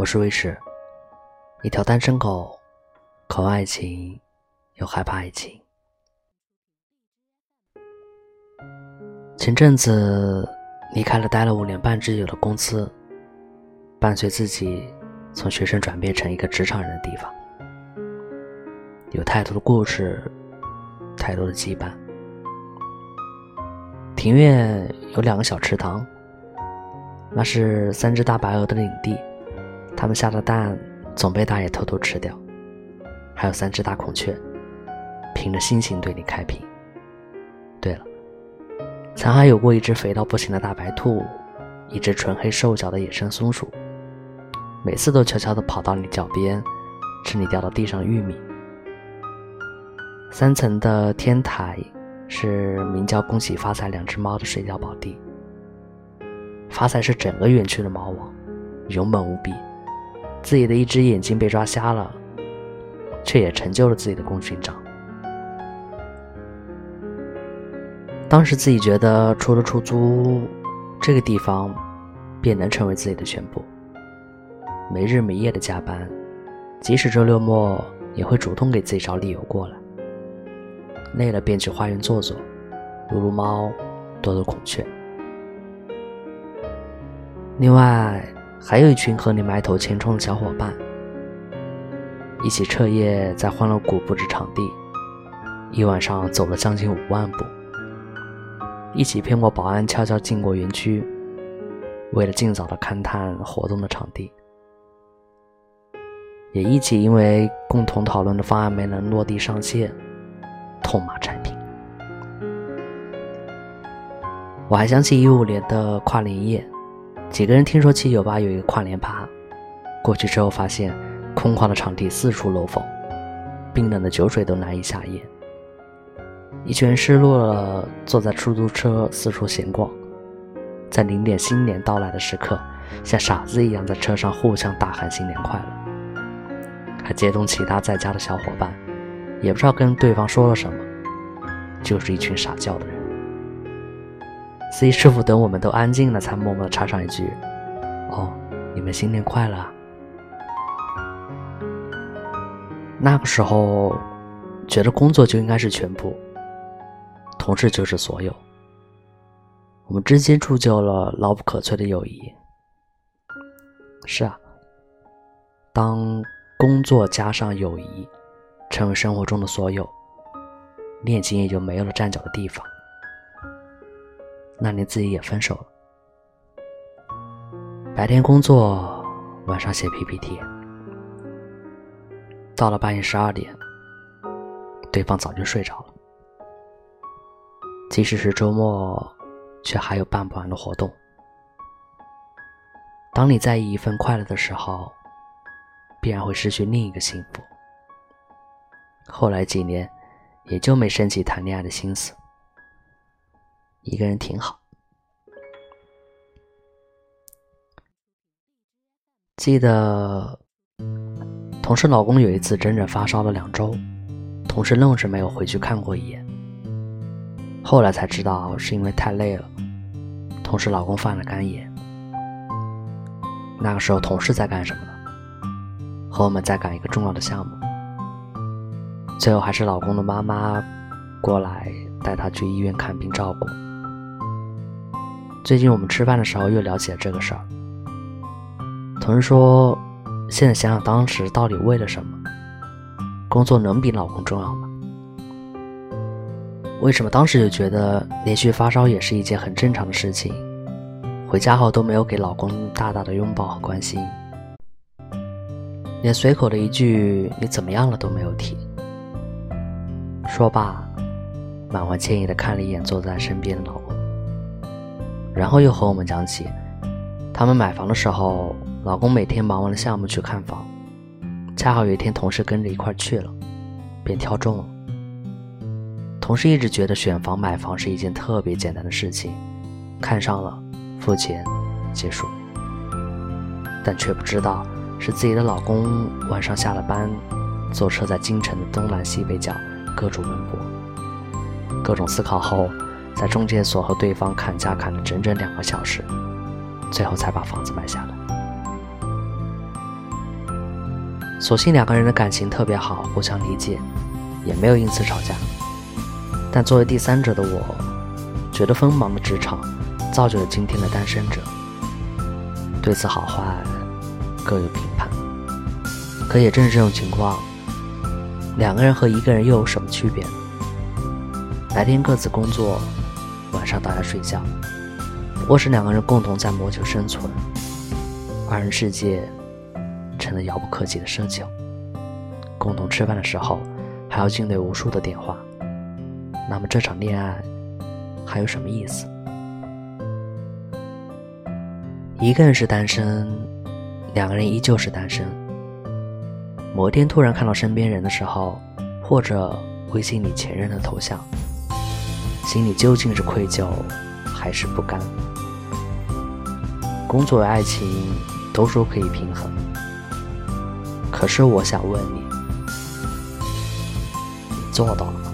我是卫士，一条单身狗，渴望爱情，又害怕爱情。前阵子离开了待了五年半之久的公司，伴随自己从学生转变成一个职场人的地方，有太多的故事，太多的羁绊。庭院有两个小池塘，那是三只大白鹅的领地。他们下的蛋总被大爷偷偷吃掉，还有三只大孔雀，凭着心情对你开屏。对了，曾还有过一只肥到不行的大白兔，一只纯黑瘦小的野生松鼠，每次都悄悄地跑到你脚边，吃你掉到地上的玉米。三层的天台是名叫“恭喜发财”两只猫的睡觉宝地。发财是整个园区的猫王，勇猛无比。自己的一只眼睛被抓瞎了，却也成就了自己的功勋章。当时自己觉得，除了出租屋这个地方，便能成为自己的全部。没日没夜的加班，即使周六末，也会主动给自己找理由过来。累了便去花园坐坐，撸撸猫，逗逗孔雀。另外。还有一群和你埋头前冲的小伙伴，一起彻夜在欢乐谷布置场地，一晚上走了将近五万步，一起骗过保安，悄悄进过园区，为了尽早的勘探活动的场地，也一起因为共同讨论的方案没能落地上线，痛骂产品。我还想起一五年的跨年夜。几个人听说七九八有一个跨年趴，过去之后发现空旷的场地四处漏风，冰冷的酒水都难以下咽。一群人失落了，坐在出租车四处闲逛，在零点新年到来的时刻，像傻子一样在车上互相大喊新年快乐，还接通其他在家的小伙伴，也不知道跟对方说了什么，就是一群傻叫的人。C 师傅等我们都安静了，才默默插上一句：“哦，你们新年快乐。”那个时候，觉得工作就应该是全部，同事就是所有。我们之间铸就了牢不可摧的友谊。是啊，当工作加上友谊，成为生活中的所有，恋情也就没有了站脚的地方。那你自己也分手了，白天工作，晚上写 PPT，到了半夜十二点，对方早就睡着了。即使是周末，却还有办不完的活动。当你在意一份快乐的时候，必然会失去另一个幸福。后来几年，也就没升起谈恋爱的心思。一个人挺好。记得同事老公有一次整整发烧了两周，同事愣是没有回去看过一眼。后来才知道是因为太累了，同事老公犯了肝炎。那个时候同事在干什么呢？和我们在赶一个重要的项目。最后还是老公的妈妈过来带他去医院看病照顾。最近我们吃饭的时候又聊起了这个事儿。同事说：“现在想想当时到底为了什么？工作能比老公重要吗？为什么当时就觉得连续发烧也是一件很正常的事情？回家后都没有给老公大大的拥抱和关心，连随口的一句‘你怎么样了’都没有提。”说罢，满怀歉意的看了一眼坐在身边的老公。然后又和我们讲起，他们买房的时候，老公每天忙完了项目去看房，恰好有一天同事跟着一块去了，便挑中了。同事一直觉得选房买房是一件特别简单的事情，看上了，付钱，结束。但却不知道是自己的老公晚上下了班，坐车在京城的东南西北角各处奔波，各种思考后。在中介所和对方砍价砍了整整两个小时，最后才把房子买下来。所幸两个人的感情特别好，互相理解，也没有因此吵架。但作为第三者的我，觉得锋芒的职场造就了今天的单身者。对此好坏各有评判。可也正是这种情况，两个人和一个人又有什么区别？白天各自工作，上大家睡觉，不过是两个人共同在谋求生存。二人世界成了遥不可及的奢求。共同吃饭的时候，还要应对无数的电话。那么这场恋爱还有什么意思？一个人是单身，两个人依旧是单身。某天突然看到身边人的时候，或者微信里前任的头像，心里究竟是愧疚还是不甘？工作与爱情都说可以平衡，可是我想问你，你做到了吗？